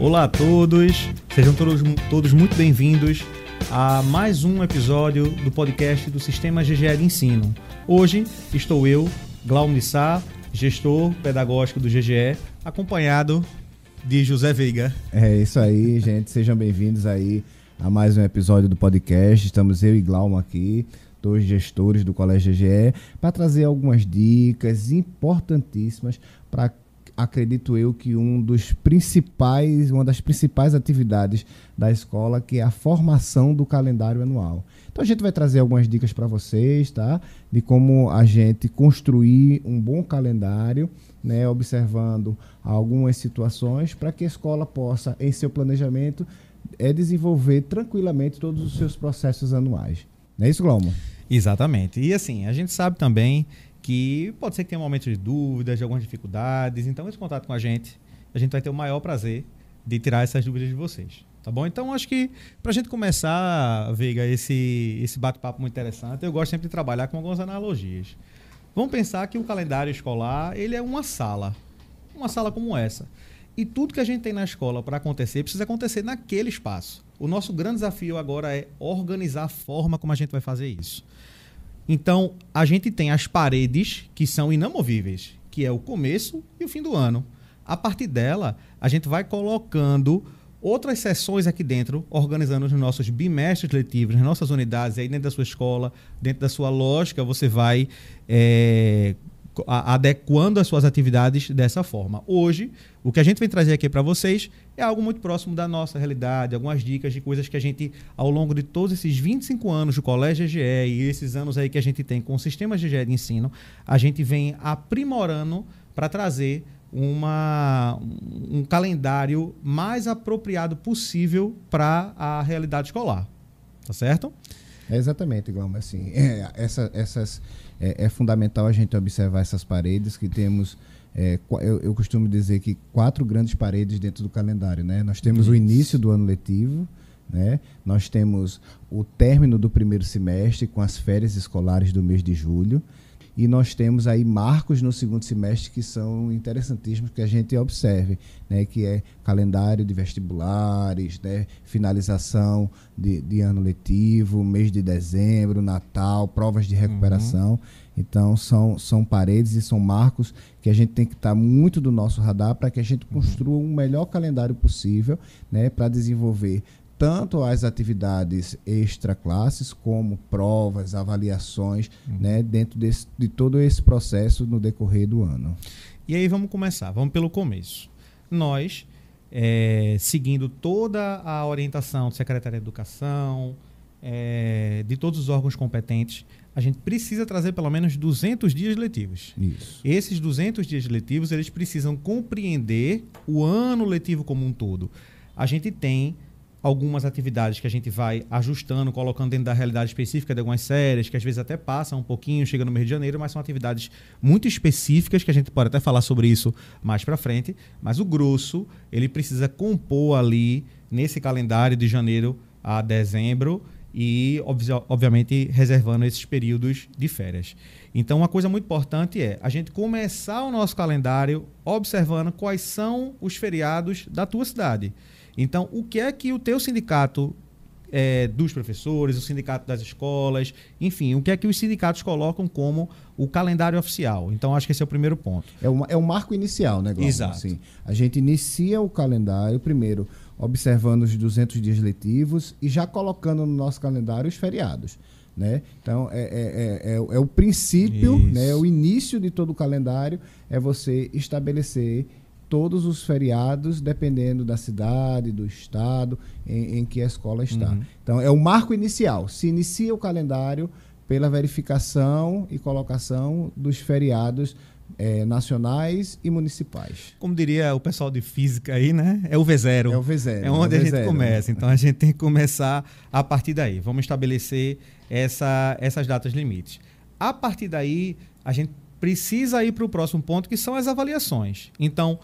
Olá a todos, sejam todos, todos muito bem-vindos a mais um episódio do podcast do Sistema GGE de Ensino. Hoje estou eu, Glaumo Sá, gestor pedagógico do GGE, acompanhado de José Veiga. É isso aí, gente, sejam bem-vindos aí a mais um episódio do podcast. Estamos eu e Glaumo aqui, dois gestores do Colégio GGE, para trazer algumas dicas importantíssimas para acredito eu que um dos principais, uma das principais atividades da escola, que é a formação do calendário anual. Então a gente vai trazer algumas dicas para vocês, tá? De como a gente construir um bom calendário, né, observando algumas situações para que a escola possa em seu planejamento é desenvolver tranquilamente todos os seus processos anuais. Não é isso, Glaumo? Exatamente. E assim, a gente sabe também que pode ser que tenha momentos de dúvidas, de algumas dificuldades. Então, esse contato com a gente, a gente vai ter o maior prazer de tirar essas dúvidas de vocês. Tá bom? Então, acho que para a gente começar, Veiga, esse, esse bate-papo muito interessante, eu gosto sempre de trabalhar com algumas analogias. Vamos pensar que o calendário escolar ele é uma sala. Uma sala como essa. E tudo que a gente tem na escola para acontecer precisa acontecer naquele espaço. O nosso grande desafio agora é organizar a forma como a gente vai fazer isso. Então, a gente tem as paredes que são inamovíveis, que é o começo e o fim do ano. A partir dela, a gente vai colocando outras sessões aqui dentro, organizando os nossos bimestres letivos, nas nossas unidades, aí dentro da sua escola, dentro da sua lógica, você vai é, adequando as suas atividades dessa forma. Hoje, o que a gente vem trazer aqui para vocês é algo muito próximo da nossa realidade, algumas dicas de coisas que a gente, ao longo de todos esses 25 anos do Colégio GGE e esses anos aí que a gente tem com o sistema GGE de ensino, a gente vem aprimorando para trazer uma, um calendário mais apropriado possível para a realidade escolar. Tá certo? É exatamente, igual, assim, é, essa, essas é, é, fundamental a gente observar essas paredes que temos. É, eu, eu, costumo dizer que quatro grandes paredes dentro do calendário. Né? Nós temos Isso. o início do ano letivo, né? nós temos o término do primeiro semestre com as férias escolares do mês de julho. E nós temos aí marcos no segundo semestre que são interessantíssimos que a gente observe, né? que é calendário de vestibulares, né? finalização de, de ano letivo, mês de dezembro, Natal, provas de recuperação. Uhum. Então, são, são paredes e são marcos que a gente tem que estar muito do nosso radar para que a gente uhum. construa um melhor calendário possível né, para desenvolver tanto as atividades extra classes como provas, avaliações, uhum. né, dentro desse, de todo esse processo no decorrer do ano. E aí vamos começar, vamos pelo começo. Nós, é, seguindo toda a orientação do secretário de Educação, é, de todos os órgãos competentes, a gente precisa trazer pelo menos 200 dias letivos. Isso. Esses 200 dias letivos, eles precisam compreender o ano letivo como um todo. A gente tem algumas atividades que a gente vai ajustando, colocando dentro da realidade específica de algumas séries, que às vezes até passam um pouquinho, chega no mês de janeiro, mas são atividades muito específicas, que a gente pode até falar sobre isso mais para frente, mas o grosso, ele precisa compor ali nesse calendário de janeiro a dezembro e, obviamente, reservando esses períodos de férias. Então, uma coisa muito importante é a gente começar o nosso calendário observando quais são os feriados da tua cidade. Então, o que é que o teu sindicato é, dos professores, o sindicato das escolas, enfim, o que é que os sindicatos colocam como o calendário oficial. Então, acho que esse é o primeiro ponto. É, uma, é o marco inicial, né, Glauco? Exato. Assim, a gente inicia o calendário, primeiro, observando os 200 dias letivos e já colocando no nosso calendário os feriados. Né? Então, é, é, é, é o princípio, né? o início de todo o calendário é você estabelecer todos os feriados, dependendo da cidade, do estado em, em que a escola está. Uhum. Então, é o marco inicial. Se inicia o calendário pela verificação e colocação dos feriados é, nacionais e municipais. Como diria o pessoal de física aí, né? É o V0. É o V0. É onde é a gente começa. Então a gente tem que começar a partir daí. Vamos estabelecer essa, essas datas limites. A partir daí, a gente precisa ir para o próximo ponto, que são as avaliações. Então,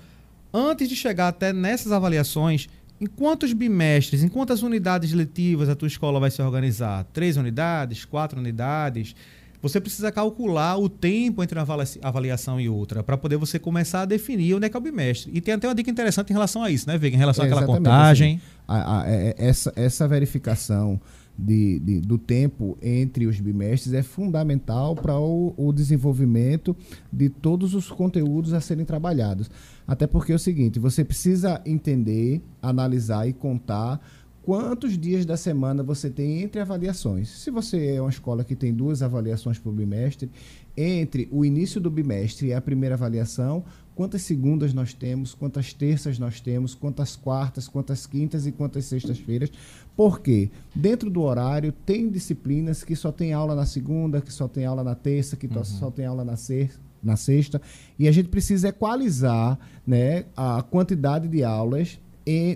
antes de chegar até nessas avaliações, em quantos bimestres, em quantas unidades letivas a tua escola vai se organizar? Três unidades, quatro unidades? você precisa calcular o tempo entre uma avaliação e outra, para poder você começar a definir onde é que é o bimestre. E tem até uma dica interessante em relação a isso, né, Vega? Em relação é, àquela contagem. Assim, a, a, é, essa, essa verificação de, de, do tempo entre os bimestres é fundamental para o, o, desenvolvimento de todos os conteúdos a serem trabalhados. Até porque é o seguinte, você precisa entender, analisar e contar quantos dias da semana você tem entre avaliações. Se você é uma escola que tem duas avaliações por bimestre, entre o início do bimestre e a primeira avaliação, quantas segundas nós temos, quantas terças nós temos, quantas quartas, quantas quintas e quantas sextas-feiras. Porque dentro do horário tem disciplinas que só tem aula na segunda, que só tem aula na terça, que uhum. só tem aula na sexta na sexta, e a gente precisa equalizar né, a quantidade de aulas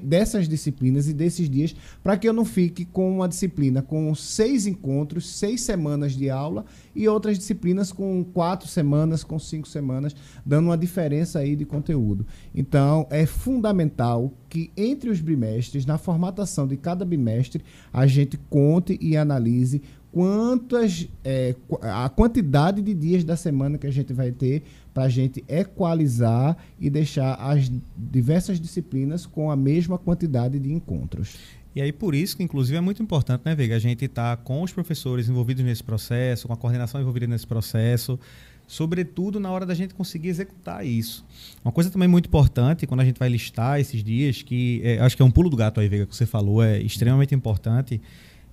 dessas disciplinas e desses dias para que eu não fique com uma disciplina com seis encontros, seis semanas de aula e outras disciplinas com quatro semanas, com cinco semanas, dando uma diferença aí de conteúdo. Então, é fundamental que entre os bimestres, na formatação de cada bimestre, a gente conte e analise quantas é, a quantidade de dias da semana que a gente vai ter para a gente equalizar e deixar as diversas disciplinas com a mesma quantidade de encontros. E aí, por isso que, inclusive, é muito importante, né, Vega, a gente estar tá com os professores envolvidos nesse processo, com a coordenação envolvida nesse processo, sobretudo na hora da gente conseguir executar isso. Uma coisa também muito importante, quando a gente vai listar esses dias, que é, acho que é um pulo do gato aí, Vega, que você falou, é extremamente importante,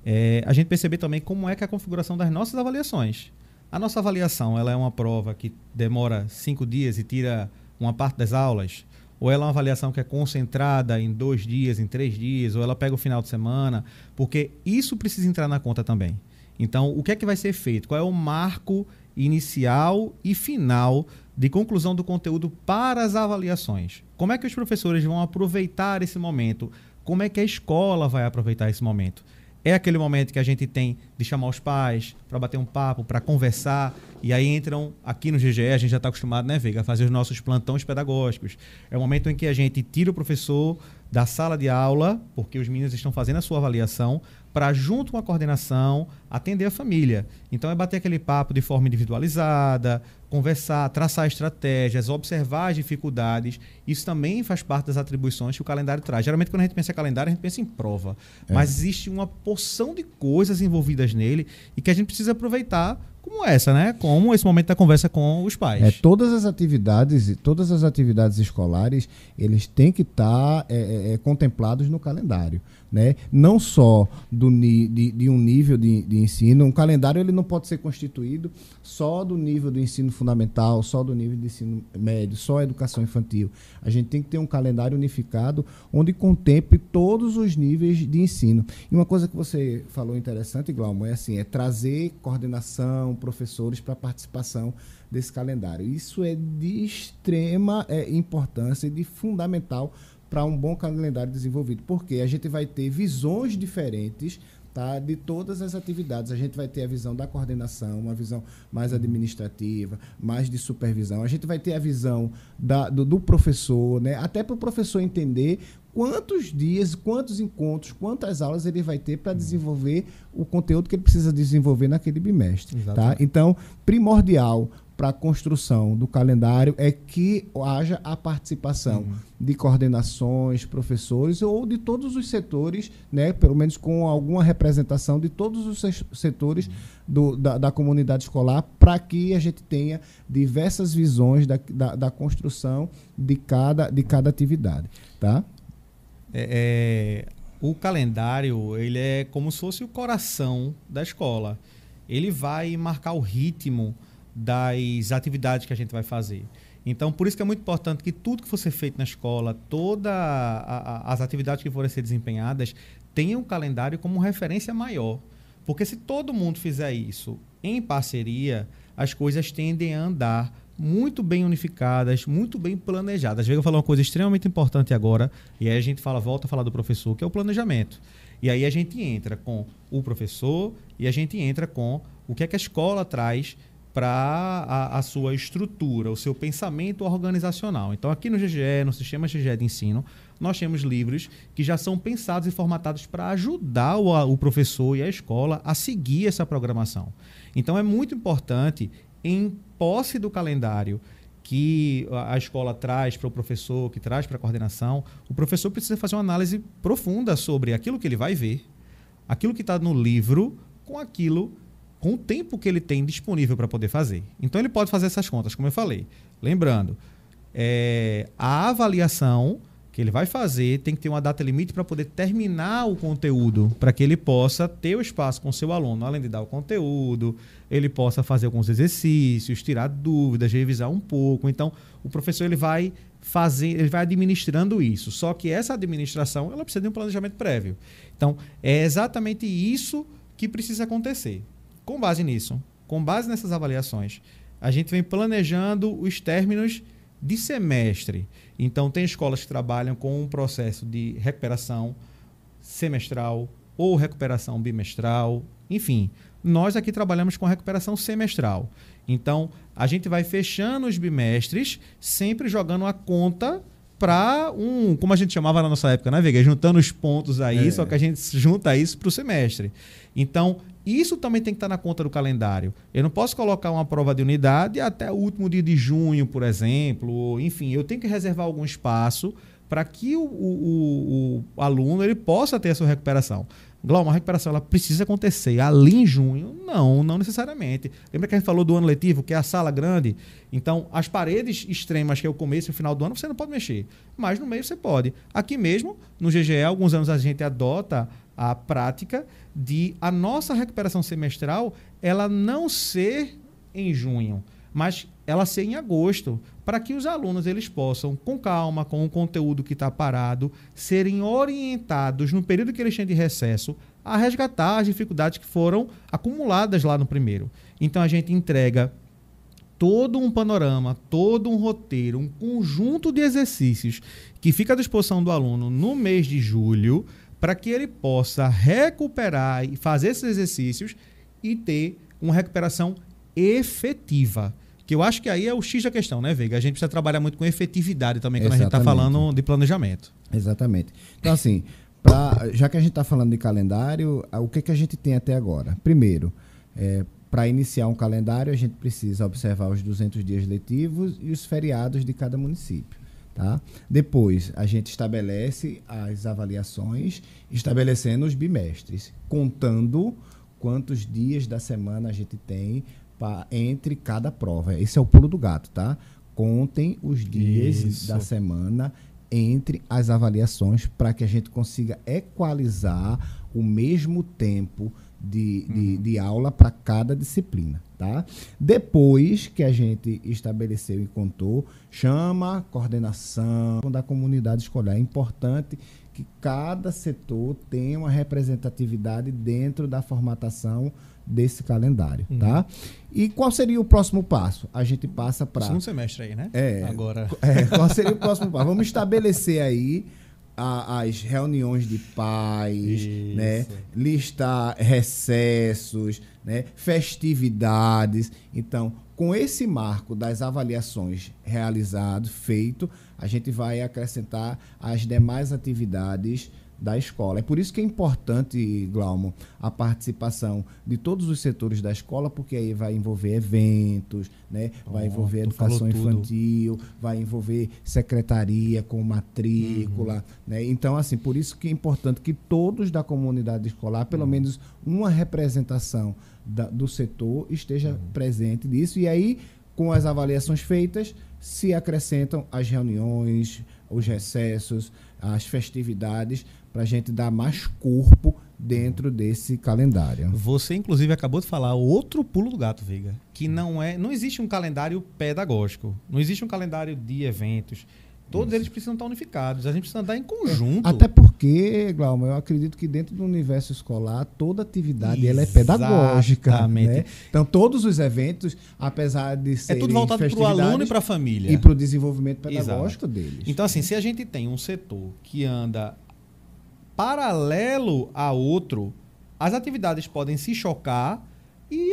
é a gente perceber também como é que é a configuração das nossas avaliações. A nossa avaliação ela é uma prova que demora cinco dias e tira uma parte das aulas? Ou ela é uma avaliação que é concentrada em dois dias, em três dias, ou ela pega o final de semana? Porque isso precisa entrar na conta também. Então, o que é que vai ser feito? Qual é o marco inicial e final de conclusão do conteúdo para as avaliações? Como é que os professores vão aproveitar esse momento? Como é que a escola vai aproveitar esse momento? É aquele momento que a gente tem de chamar os pais para bater um papo, para conversar. E aí entram aqui no GGE, a gente já está acostumado, né, Veiga, a fazer os nossos plantões pedagógicos. É o momento em que a gente tira o professor da sala de aula, porque os meninos estão fazendo a sua avaliação, para, junto com a coordenação, atender a família. Então, é bater aquele papo de forma individualizada, conversar, traçar estratégias, observar as dificuldades. Isso também faz parte das atribuições que o calendário traz. Geralmente, quando a gente pensa em calendário, a gente pensa em prova. É. Mas existe uma porção de coisas envolvidas nele e que a gente precisa aproveitar como essa, né? Como esse momento da conversa com os pais. É, todas as atividades, todas as atividades escolares, eles têm que estar tá, é, é, é, contemplados no calendário né? não só do, de, de um nível de, de, ensino. Um calendário ele não pode ser constituído só do nível do ensino fundamental, só do nível de ensino médio, só a educação infantil. A gente tem que ter um calendário unificado onde contemple todos os níveis de ensino. E uma coisa que você falou interessante, Glaumo, é assim, é trazer coordenação, professores para participação desse calendário. Isso é de extrema é, importância e de fundamental para um bom calendário desenvolvido. Porque a gente vai ter visões diferentes tá, de todas as atividades. A gente vai ter a visão da coordenação, uma visão mais administrativa, mais de supervisão. A gente vai ter a visão da, do, do professor, né? até para o professor entender quantos dias, quantos encontros, quantas aulas ele vai ter para desenvolver o conteúdo que ele precisa desenvolver naquele bimestre. Tá? Então, primordial para a construção do calendário é que haja a participação uhum. de coordenações, professores ou de todos os setores, né, pelo menos com alguma representação de todos os setores uhum. do, da, da, comunidade escolar, para que a gente tenha diversas visões da, da, da, construção de cada, de cada atividade. Tá? É, é, o calendário ele é como se fosse o coração da escola. Ele vai marcar o ritmo das atividades que a gente vai fazer. Então, por isso que é muito importante que tudo que for ser feito na escola, todas as atividades que forem ser desempenhadas, tenham um calendário como referência maior. Porque se todo mundo fizer isso em parceria, as coisas tendem a andar muito bem unificadas, muito bem planejadas. Vou falar uma coisa extremamente importante agora, e aí a gente fala, volta a falar do professor, que é o planejamento. E aí a gente entra com o professor e a gente entra com o que é que a escola traz para a, a, sua estrutura, o seu pensamento organizacional. Então, aqui no GGE, no Sistema GGE de Ensino, nós temos livros que já são pensados e formatados para ajudar o, o professor e a escola a seguir essa programação. Então, é muito importante, em posse do calendário que a escola traz para o professor, que traz para a coordenação, o professor precisa fazer uma análise profunda sobre aquilo que ele vai ver, aquilo que está no livro, com aquilo com o tempo que ele tem disponível para poder fazer. Então ele pode fazer essas contas, como eu falei. Lembrando, é, a avaliação que ele vai fazer tem que ter uma data limite para poder terminar o conteúdo, para que ele possa ter o espaço com o seu aluno, além de dar o conteúdo, ele possa fazer alguns exercícios, tirar dúvidas, revisar um pouco. Então, o professor ele vai fazer, ele vai administrando isso. Só que essa administração, ela precisa de um planejamento prévio. Então, é exatamente isso que precisa acontecer. Com base nisso, com base nessas avaliações, a gente vem planejando os términos de semestre. Então, tem escolas que trabalham com um processo de recuperação semestral ou recuperação bimestral, enfim. Nós aqui trabalhamos com recuperação semestral. Então, a gente vai fechando os bimestres, sempre jogando a conta para um, como a gente chamava na nossa época, né, Vega? Juntando os pontos aí, é. só que a gente junta isso para o semestre. Então, isso também tem que estar na conta do calendário. Eu não posso colocar uma prova de unidade até o último dia de junho, por exemplo. Enfim, eu tenho que reservar algum espaço para que o, o, o, aluno ele possa ter a sua recuperação. Glauco, a recuperação ela precisa acontecer ali em junho? Não, não necessariamente. Lembra que a gente falou do ano letivo, que é a sala grande? Então, as paredes extremas, que é o começo e o final do ano, você não pode mexer. Mas no meio você pode. Aqui mesmo, no GGE, alguns anos a gente adota a prática de a nossa recuperação semestral ela não ser em junho, mas ela ser em agosto, para que os alunos eles possam, com calma, com o conteúdo que está parado, serem orientados no período que eles têm de recesso a resgatar as dificuldades que foram acumuladas lá no primeiro. Então a gente entrega todo um panorama, todo um roteiro, um conjunto de exercícios que fica à disposição do aluno no mês de julho para que ele possa recuperar e fazer esses exercícios e ter uma recuperação efetiva. Que eu acho que aí é o X da questão, né, Veiga? A gente precisa trabalhar muito com efetividade também quando Exatamente. a gente está falando de planejamento. Exatamente. Então, assim, pra, já que a gente está falando de calendário, o que, que a gente tem até agora? Primeiro, é, para iniciar um calendário, a gente precisa observar os 200 dias letivos e os feriados de cada município. Tá? Depois, a gente estabelece as avaliações, estabelecendo os bimestres, contando quantos dias da semana a gente tem pra, entre cada prova. Esse é o pulo do gato, tá? Contem os dias Isso. da semana entre as avaliações para que a gente consiga equalizar o mesmo tempo de, de, uhum. de aula para cada disciplina. Tá? Depois que a gente estabeleceu e contou, chama a coordenação da comunidade escolar. É importante que cada setor tenha uma representatividade dentro da formatação desse calendário, uhum. tá? E qual seria o próximo passo? A gente passa para segundo semestre aí, né? É. Agora. É, qual seria o próximo passo? Vamos estabelecer aí a, as reuniões de pais, né? listar recessos, né? festividades. Então, com esse marco das avaliações realizado, feito, a gente vai acrescentar as demais atividades da escola. É por isso que é importante, Glaumo, a participação de todos os setores da escola, porque aí vai envolver eventos, né? vai envolver educação infantil, vai envolver secretaria com matrícula. Uhum. Né? Então, assim, por isso que é importante que todos da comunidade escolar, pelo uhum. menos uma representação da, do setor, esteja uhum. presente nisso. E aí, com as avaliações feitas, se acrescentam as reuniões, os recessos, as festividades, para a gente dar mais corpo dentro desse calendário. Você inclusive acabou de falar outro pulo do gato, Viga, que não é, não existe um calendário pedagógico, não existe um calendário de eventos. Todos Isso. eles precisam estar unificados. A gente precisa andar em conjunto. Até porque, Glauber, eu acredito que dentro do universo escolar, toda atividade ela é pedagógica. Né? Então, todos os eventos, apesar de serem É tudo voltado para o aluno e para a família. E para o desenvolvimento pedagógico Exato. deles. Então, assim, se a gente tem um setor que anda paralelo a outro, as atividades podem se chocar,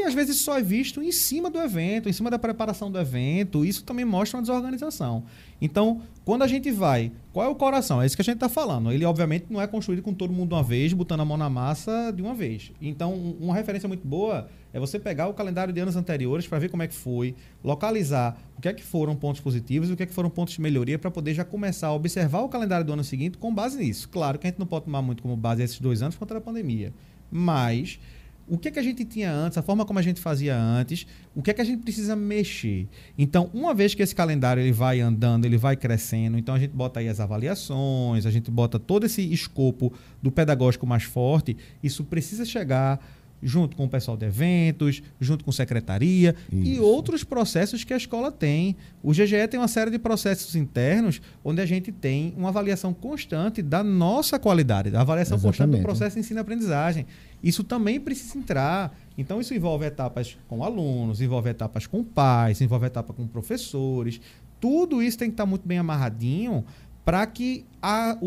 Às vezes só é visto em cima do evento, em cima da preparação do evento. Isso também mostra uma desorganização. Então, quando a gente vai, qual é o coração? É isso que a gente está falando. Ele, obviamente, não é construído com todo mundo uma vez, botando a mão na massa de uma vez. Então, uma referência muito boa é você pegar o calendário de anos anteriores para ver como é que foi, localizar o que é que foram pontos positivos e o que é que foram pontos de melhoria para poder já começar a observar o calendário do ano seguinte com base nisso. Claro que a gente não pode tomar muito como base esses dois anos contra a pandemia, mas o que é que a gente tinha antes, a forma como a gente fazia antes, o que é que a gente precisa mexer. Então, uma vez que esse calendário ele vai andando, ele vai crescendo, então a gente bota aí as avaliações, a gente bota todo esse escopo do pedagógico mais forte, isso precisa chegar junto com o pessoal de eventos, junto com secretaria Isso. e outros processos que a escola tem. O GGE tem uma série de processos internos onde a gente tem uma avaliação constante da nossa qualidade, da avaliação Exatamente. constante do processo de ensino-aprendizagem. Isso também precisa entrar. Então, isso envolve etapas com alunos, envolve etapas com pais, envolve etapas com professores. Tudo isso tem que estar muito bem amarradinho para que a, o,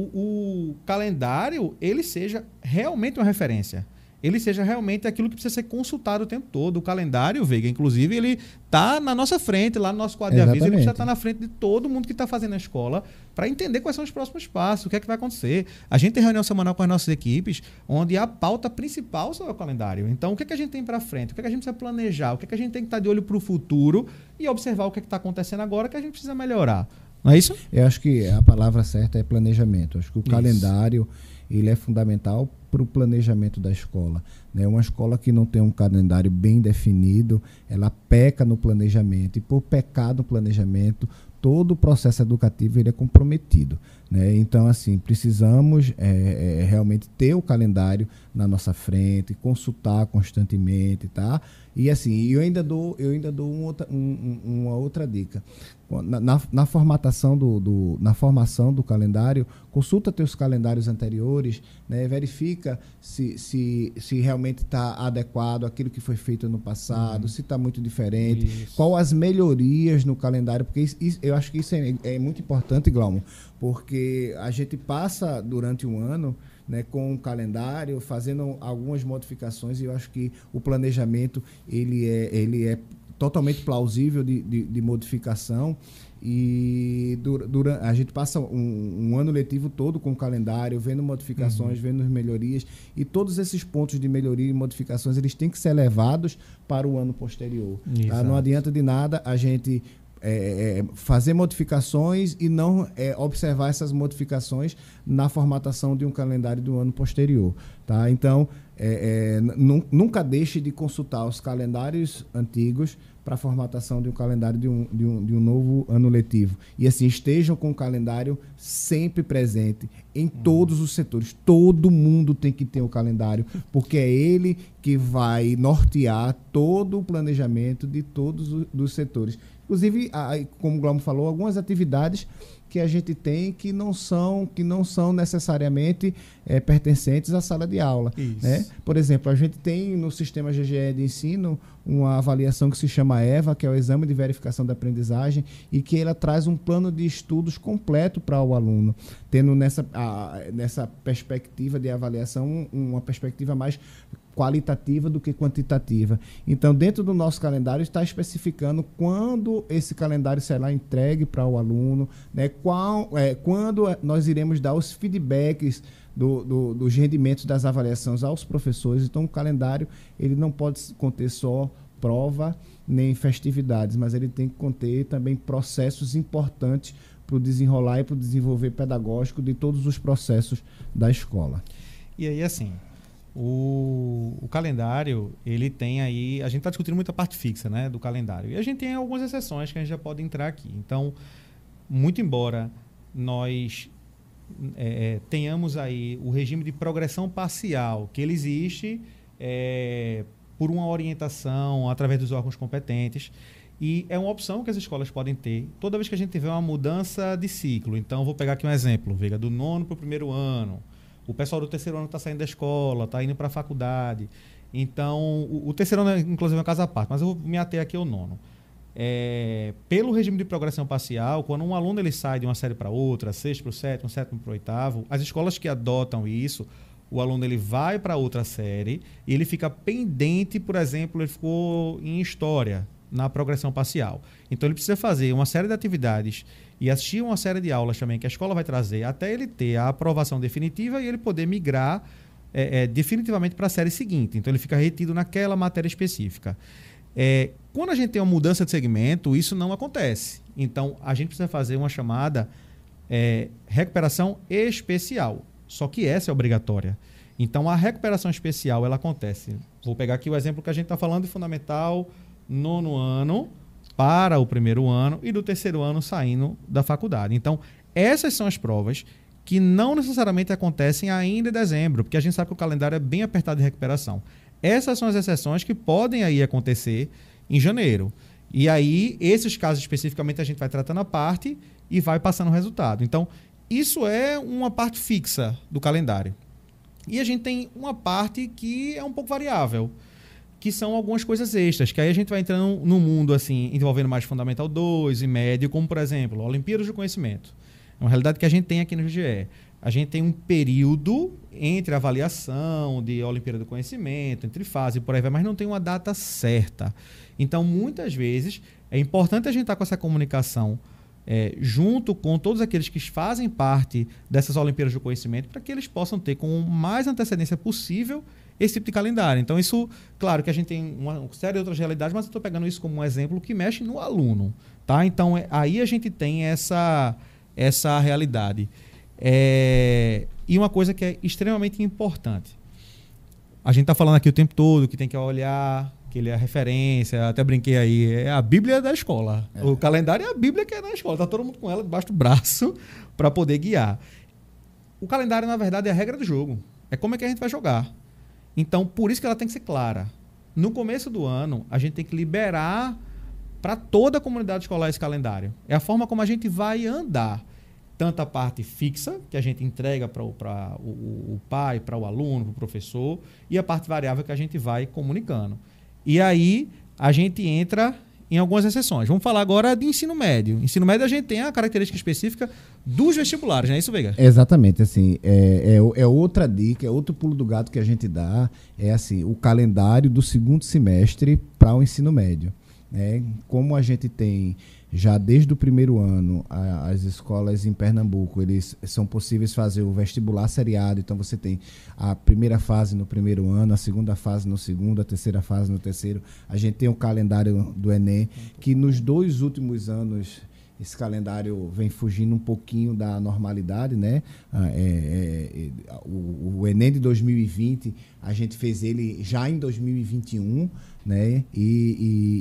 o calendário ele seja realmente uma referência ele seja realmente aquilo que precisa ser consultado o tempo todo. O calendário, Veiga, inclusive, ele está na nossa frente, lá no nosso quadro Exatamente. de aviso, ele precisa estar tá na frente de todo mundo que está fazendo a escola para entender quais são os próximos passos, o que é que vai acontecer. A gente tem reunião semanal com as nossas equipes, onde a pauta principal é o calendário. Então, o que, é que a gente tem para frente? O que, é que a gente precisa planejar? O que, é que a gente tem que estar tá de olho para o futuro e observar o que é está acontecendo agora que a gente precisa melhorar. Não é isso? Eu acho que a palavra certa é planejamento. Eu acho que o isso. calendário ele é fundamental para o planejamento da escola. Né? Uma escola que não tem um calendário bem definido, ela peca no planejamento, e por pecar no planejamento, todo o processo educativo ele é comprometido. Né? Então, assim, precisamos é, é, realmente ter o calendário na nossa frente, consultar constantemente, tá? E assim, eu ainda dou, eu ainda dou um outra, um, uma outra dica. Na, na, na formatação do, do, na formação do calendário, consulta teus calendários anteriores, né? verifica se, se, se realmente está adequado aquilo que foi feito no passado, uhum. se está muito diferente, isso. qual as melhorias no calendário, porque isso, isso, eu acho que isso é, é muito importante, Glaumo, porque a gente passa durante um ano né, com o calendário, fazendo algumas modificações e eu acho que o planejamento ele é, ele é totalmente plausível de, de, de modificação e durante, a gente passa um, um, ano letivo todo com o calendário, vendo modificações, uhum. vendo melhorias e todos esses pontos de melhoria e modificações eles têm que ser levados para o ano posterior. Tá? Não adianta de nada a gente é, é, fazer modificações e não é, observar essas modificações na formatação de um calendário do ano posterior. Tá? Então, é, é nunca deixe de consultar os calendários antigos para a formatação de um calendário de um, de, um, de um novo ano letivo. E assim, estejam com o calendário sempre presente em todos os setores. Todo mundo tem que ter o um calendário, porque é ele que vai nortear todo o planejamento de todos os setores. Inclusive, como o Glaumo falou, algumas atividades que a gente tem que não são, que não são necessariamente é, pertencentes à sala de aula. Né? Por exemplo, a gente tem no sistema GGE de ensino uma avaliação que se chama EVA, que é o Exame de Verificação da Aprendizagem, e que ela traz um plano de estudos completo para o aluno, tendo nessa, a, nessa perspectiva de avaliação uma perspectiva mais qualitativa do que quantitativa. Então, dentro do nosso calendário está especificando quando esse calendário será entregue para o aluno, né, qual, é, quando nós iremos dar os feedbacks do, do, dos rendimentos das avaliações aos professores. Então, o calendário ele não pode conter só prova nem festividades, mas ele tem que conter também processos importantes para o desenrolar e para o desenvolver pedagógico de todos os processos da escola. E aí, assim, o, o, calendário, ele tem aí. A gente está discutindo muita parte fixa né, do calendário. E a gente tem algumas exceções que a gente já pode entrar aqui. Então, muito embora nós é, é tenhamos aí o regime de progressão parcial, que ele existe é, por uma orientação através dos órgãos competentes. E é uma opção que as escolas podem ter toda vez que a gente tiver uma mudança de ciclo. Então, vou pegar aqui um exemplo, Veiga, do nono para o primeiro ano o pessoal do terceiro ano está saindo da escola, está indo para a faculdade. Então, o, o, terceiro ano, é, inclusive, é uma casa à parte, mas eu vou me ater aqui ao nono. É, pelo regime de progressão parcial, quando um aluno ele sai de uma série para outra, sexto para o sétimo, sétimo para o oitavo, as escolas que adotam isso o aluno ele vai para outra série e ele fica pendente, por exemplo, ele ficou em história na progressão parcial. Então ele precisa fazer uma série de atividades e assistir uma série de aulas também que a escola vai trazer até ele ter a aprovação definitiva e ele poder migrar é, é, definitivamente para a série seguinte. Então ele fica retido naquela matéria específica. É, quando a gente tem uma mudança de segmento, isso não acontece. Então a gente precisa fazer uma chamada é, recuperação especial. Só que essa é obrigatória. Então a recuperação especial ela acontece. Vou pegar aqui o exemplo que a gente está falando de fundamental nono ano para o primeiro ano e do terceiro ano saindo da faculdade. Então, essas são as provas que não necessariamente acontecem ainda em dezembro, porque a gente sabe que o calendário é bem apertado de recuperação. Essas são as exceções que podem aí acontecer em janeiro. E aí, esses casos especificamente, a gente vai tratando a parte e vai passando o resultado. Então, isso é uma parte fixa do calendário. E a gente tem uma parte que é um pouco variável que são algumas coisas extras, que aí a gente vai entrando no mundo assim, envolvendo mais Fundamental 2 e médio, como por exemplo, Olimpíadas do Conhecimento. É uma realidade que a gente tem aqui no GE. A gente tem um período entre avaliação de Olimpíada do Conhecimento, entre fase e por aí vai, mas não tem uma data certa. Então, muitas vezes, é importante a gente estar com essa comunicação é, junto com todos aqueles que fazem parte dessas Olimpíadas do Conhecimento, para que eles possam ter com mais antecedência possível esse tipo de calendário. Então, isso, claro que a gente tem uma série de outras realidades, mas eu estou pegando isso como um exemplo que mexe no aluno. Tá? Então, é, aí a gente tem essa, essa realidade. É, e uma coisa que é extremamente importante. A gente está falando aqui o tempo todo que tem que olhar, que ele é a referência, até brinquei aí, é a Bíblia da escola. É. O calendário é a Bíblia que é na escola. Está todo mundo com ela debaixo do braço para poder guiar. O calendário, na verdade, é a regra do jogo. É como é que a gente vai jogar. Então, por isso que ela tem que ser clara. No começo do ano, a gente tem que liberar para toda a comunidade escolar esse calendário. É a forma como a gente vai andar. Tanto a parte fixa, que a gente entrega para o, o, pai, para o aluno, para o professor, e a parte variável que a gente vai comunicando. E aí a gente entra em algumas exceções. Vamos falar agora de ensino médio. Ensino médio a gente tem a característica específica dos vestibulares, não é isso, Veiga? Exatamente, assim, é, é, é, outra dica, é outro pulo do gato que a gente dá, é assim, o calendário do segundo semestre para o ensino médio. Né? Como a gente tem já desde o primeiro ano, a, as escolas em Pernambuco, eles são possíveis fazer o vestibular seriado. Então você tem a primeira fase no primeiro ano, a segunda fase no segundo, a terceira fase no terceiro. A gente tem o calendário do Enem, que nos dois últimos anos esse calendário vem fugindo um pouquinho da normalidade, né? Ah, é, é, é, o, o, Enem de 2020, a gente fez ele já em 2021, né? E,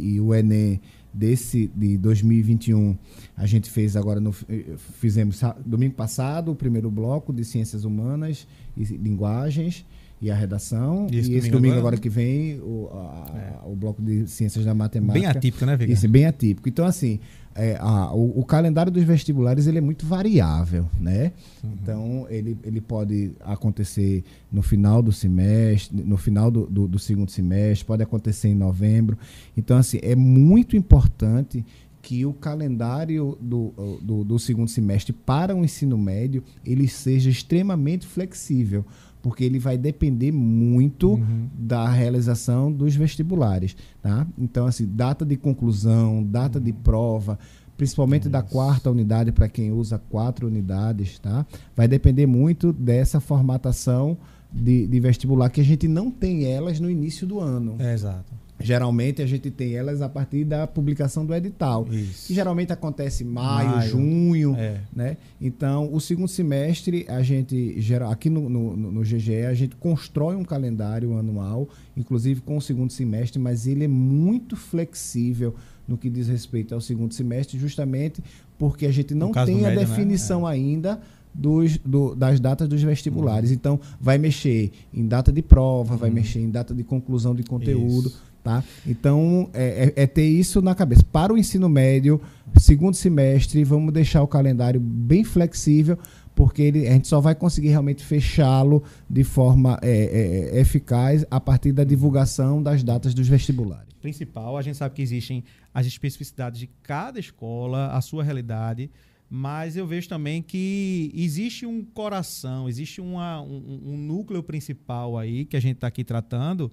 e, e o Enem desse de 2021 a gente fez agora no fizemos domingo passado o primeiro bloco de ciências humanas e linguagens e a redação. E esse, e esse domingo, domingo agora, agora, que vem, o, a, é. o bloco de ciências da matemática. Bem atípico, né, Viga? Isso, bem atípico. Então, assim, é, a, o, o, calendário dos vestibulares ele é muito variável, né? Uhum. Então, ele, ele pode acontecer no final do semestre, no final do, do, do segundo semestre, pode acontecer em novembro. Então, assim, é muito importante que o calendário do, do, do, segundo semestre para o ensino médio ele seja extremamente flexível, porque ele vai depender muito uhum. da realização dos vestibulares, tá? Então, assim, data de conclusão, data uhum. de prova, principalmente Isso. da quarta unidade para quem usa quatro unidades, tá? Vai depender muito dessa formatação de, de, vestibular que a gente não tem elas no início do ano. É, exato. Geralmente a gente tem elas a partir da publicação do edital, Isso. que geralmente acontece em maio, maio junho, é. né? Então, o segundo semestre a gente gera aqui no, no, no, GGE a gente constrói um calendário anual, inclusive com o segundo semestre, mas ele é muito flexível no que diz respeito ao segundo semestre, justamente porque a gente não tem a médio, né? definição né? é. ainda dos, do, das datas dos vestibulares. Uhum. Então, vai mexer em data de prova, uhum. vai mexer em data de conclusão de conteúdo. Isso. Tá? Então, é, é, é, ter isso na cabeça. Para o ensino médio, segundo semestre, vamos deixar o calendário bem flexível, porque ele, a gente só vai conseguir realmente fechá-lo de forma é, é, é eficaz a partir da divulgação das datas dos vestibulares. Principal, a gente sabe que existem as especificidades de cada escola, a sua realidade, mas eu vejo também que existe um coração, existe uma, um, um núcleo principal aí que a gente está aqui tratando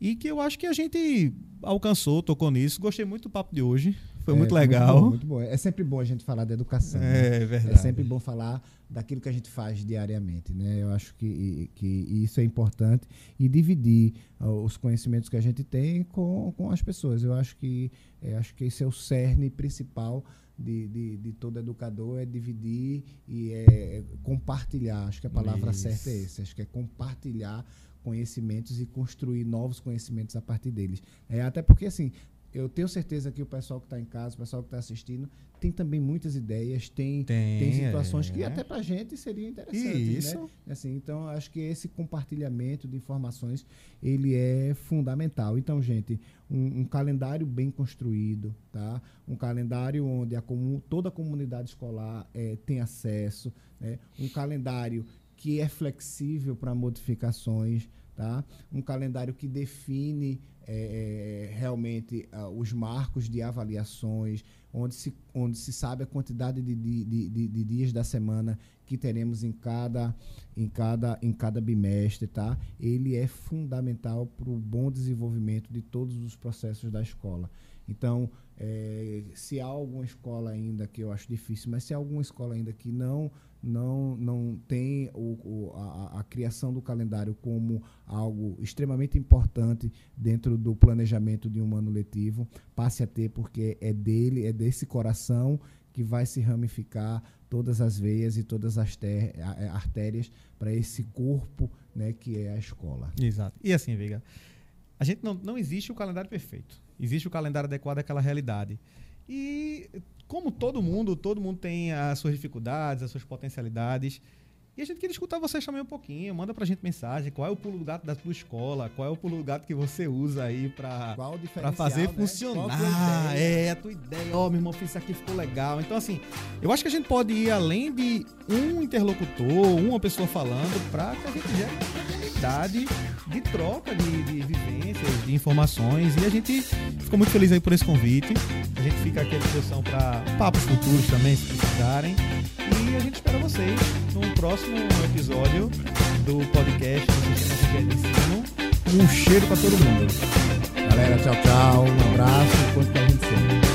e que eu acho que a gente alcançou, tocou nisso. Gostei muito do papo de hoje. Foi é, muito legal. Muito bom, muito bom, É sempre bom a gente falar da educação. É né? verdade. É sempre bom falar daquilo que a gente faz diariamente. Né? Eu acho que, que isso é importante e dividir uh, os conhecimentos que a gente tem com, com as pessoas. Eu acho que, é, acho que esse é o cerne principal de, de, de, todo educador é dividir e é compartilhar. Acho que a palavra Isso. certa é essa. Acho que é compartilhar conhecimentos e construir novos conhecimentos a partir deles. É, até porque, assim, eu tenho certeza que o pessoal que está em casa, o pessoal que está assistindo, tem também muitas ideias, tem, tem, tem situações é. que até para a gente seria interessante. Né? Isso. Né? Assim, então, acho que esse compartilhamento de informações ele é fundamental. Então, gente, um, um calendário bem construído, tá? um calendário onde a comum, toda a comunidade escolar é, tem acesso, né? um calendário que é flexível para modificações, tá? um calendário que define é, é, realmente uh, os marcos de avaliações, onde se, onde se sabe a quantidade de, de, de, de dias da semana que teremos em cada, em cada, em cada bimestre, tá? Ele é fundamental para o bom desenvolvimento de todos os processos da escola. Então, é, se há alguma escola ainda que eu acho difícil, mas se há alguma escola ainda que não não, não tem o, o a, a, criação do calendário como algo extremamente importante dentro do planejamento de um ano letivo, passe a ter, porque é dele, é desse coração que vai se ramificar todas as veias e todas as ter, artérias para esse corpo né, que é a escola. Exato. E assim, Veiga, a gente não, não existe o calendário perfeito. Existe o calendário adequado àquela realidade. E como todo mundo, todo mundo tem as suas dificuldades, as suas potencialidades. E a gente queria escutar vocês também um pouquinho. Manda pra gente mensagem. Qual é o pulo do gato da tua escola? Qual é o pulo do gato que você usa aí pra, pra fazer né? funcionar? É, a tua ideia. Ó, oh, meu irmão, isso aqui, ficou legal. Então, assim, eu acho que a gente pode ir além de um interlocutor, uma pessoa falando, pra que a gente gere de troca de, de vivências, de informações. E a gente ficou muito feliz aí por esse convite. A gente fica aqui à disposição para papos futuros também, se precisarem. E a gente espera vocês no próximo episódio do podcast do Sistema de Ensino. Um cheiro para todo mundo. Galera, tchau, tchau. Um abraço.